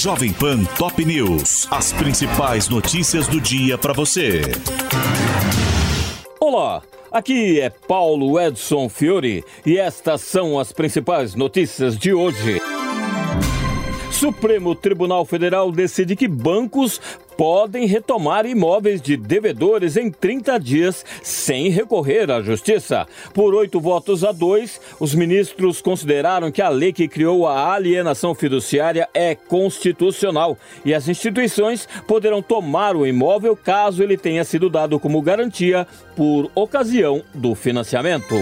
Jovem Pan Top News. As principais notícias do dia para você. Olá, aqui é Paulo Edson Fiore e estas são as principais notícias de hoje. Supremo Tribunal Federal decide que bancos podem retomar imóveis de devedores em 30 dias sem recorrer à justiça. Por oito votos a dois, os ministros consideraram que a lei que criou a alienação fiduciária é constitucional e as instituições poderão tomar o imóvel caso ele tenha sido dado como garantia por ocasião do financiamento.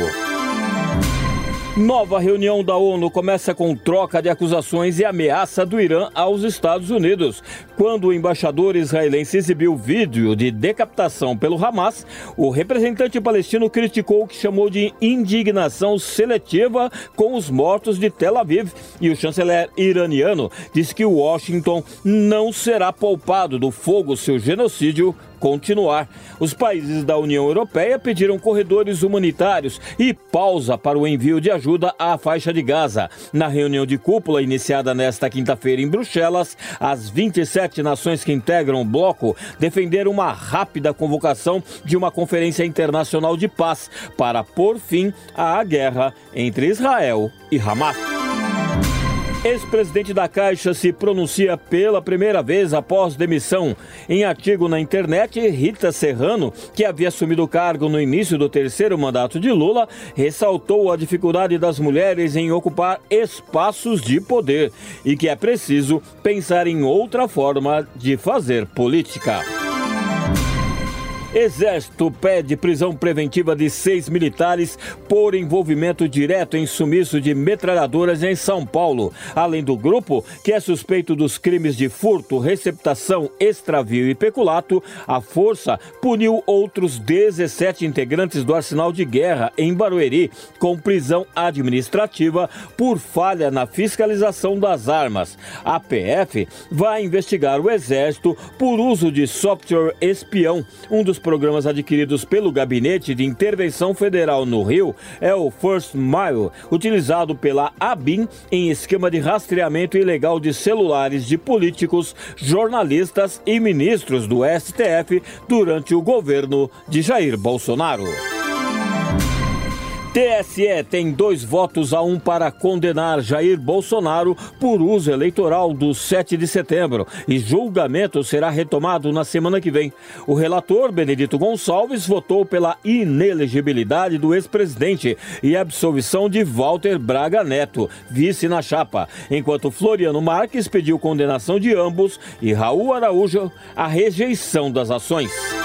Nova reunião da ONU começa com troca de acusações e ameaça do Irã aos Estados Unidos. Quando o embaixador israelense exibiu vídeo de decapitação pelo Hamas, o representante palestino criticou o que chamou de indignação seletiva com os mortos de Tel Aviv e o chanceler iraniano disse que Washington não será poupado do fogo seu genocídio continuar. Os países da União Europeia pediram corredores humanitários e pausa para o envio de ajuda à faixa de Gaza. Na reunião de cúpula iniciada nesta quinta-feira em Bruxelas, as 27 nações que integram o bloco defenderam uma rápida convocação de uma conferência internacional de paz para pôr fim à guerra entre Israel e Hamas. Ex-presidente da Caixa se pronuncia pela primeira vez após demissão. Em artigo na internet, Rita Serrano, que havia assumido o cargo no início do terceiro mandato de Lula, ressaltou a dificuldade das mulheres em ocupar espaços de poder e que é preciso pensar em outra forma de fazer política. Exército pede prisão preventiva de seis militares por envolvimento direto em sumiço de metralhadoras em São Paulo. Além do grupo, que é suspeito dos crimes de furto, receptação, extravio e peculato, a Força puniu outros 17 integrantes do arsenal de guerra em Barueri com prisão administrativa por falha na fiscalização das armas. A PF vai investigar o Exército por uso de software espião, um dos programas adquiridos pelo Gabinete de Intervenção Federal no Rio é o First Mile, utilizado pela ABIN em esquema de rastreamento ilegal de celulares de políticos, jornalistas e ministros do STF durante o governo de Jair Bolsonaro. TSE tem dois votos a um para condenar Jair Bolsonaro por uso eleitoral do 7 de setembro e julgamento será retomado na semana que vem. O relator, Benedito Gonçalves, votou pela inelegibilidade do ex-presidente e absolvição de Walter Braga Neto, vice na chapa, enquanto Floriano Marques pediu condenação de ambos e Raul Araújo a rejeição das ações.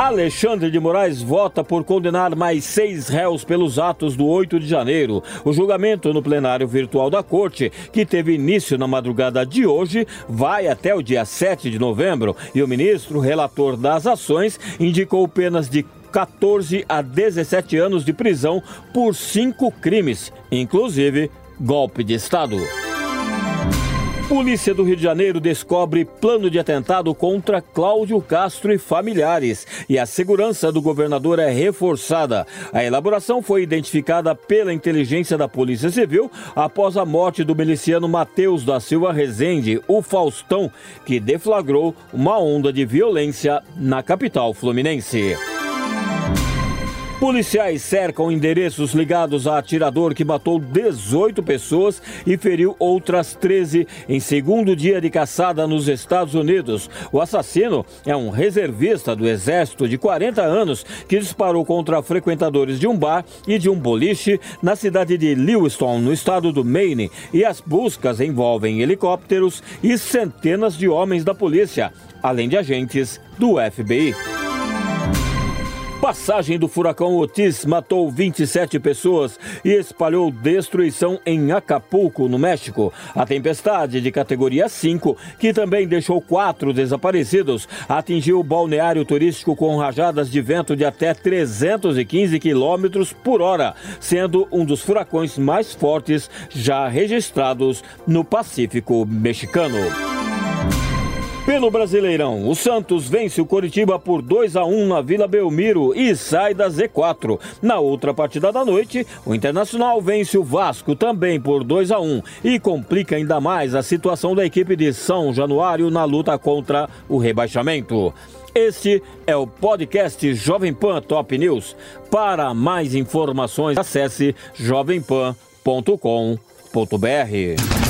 Alexandre de Moraes vota por condenar mais seis réus pelos atos do 8 de janeiro. O julgamento no plenário virtual da Corte, que teve início na madrugada de hoje, vai até o dia 7 de novembro e o ministro relator das ações indicou penas de 14 a 17 anos de prisão por cinco crimes, inclusive golpe de Estado. Polícia do Rio de Janeiro descobre plano de atentado contra Cláudio Castro e familiares e a segurança do governador é reforçada. A elaboração foi identificada pela inteligência da Polícia Civil após a morte do miliciano Matheus da Silva Rezende, o Faustão, que deflagrou uma onda de violência na capital fluminense. Policiais cercam endereços ligados a atirador que matou 18 pessoas e feriu outras 13 em segundo dia de caçada nos Estados Unidos. O assassino é um reservista do Exército de 40 anos que disparou contra frequentadores de um bar e de um boliche na cidade de Lewiston, no estado do Maine, e as buscas envolvem helicópteros e centenas de homens da polícia, além de agentes do FBI. Passagem do furacão Otis matou 27 pessoas e espalhou destruição em Acapulco, no México. A tempestade de categoria 5, que também deixou quatro desaparecidos, atingiu o balneário turístico com rajadas de vento de até 315 quilômetros por hora, sendo um dos furacões mais fortes já registrados no Pacífico mexicano. Pelo Brasileirão, o Santos vence o Coritiba por 2 a 1 na Vila Belmiro e sai da Z4. Na outra partida da noite, o Internacional vence o Vasco também por 2 a 1 e complica ainda mais a situação da equipe de São Januário na luta contra o rebaixamento. Este é o podcast Jovem Pan Top News. Para mais informações, acesse jovempan.com.br.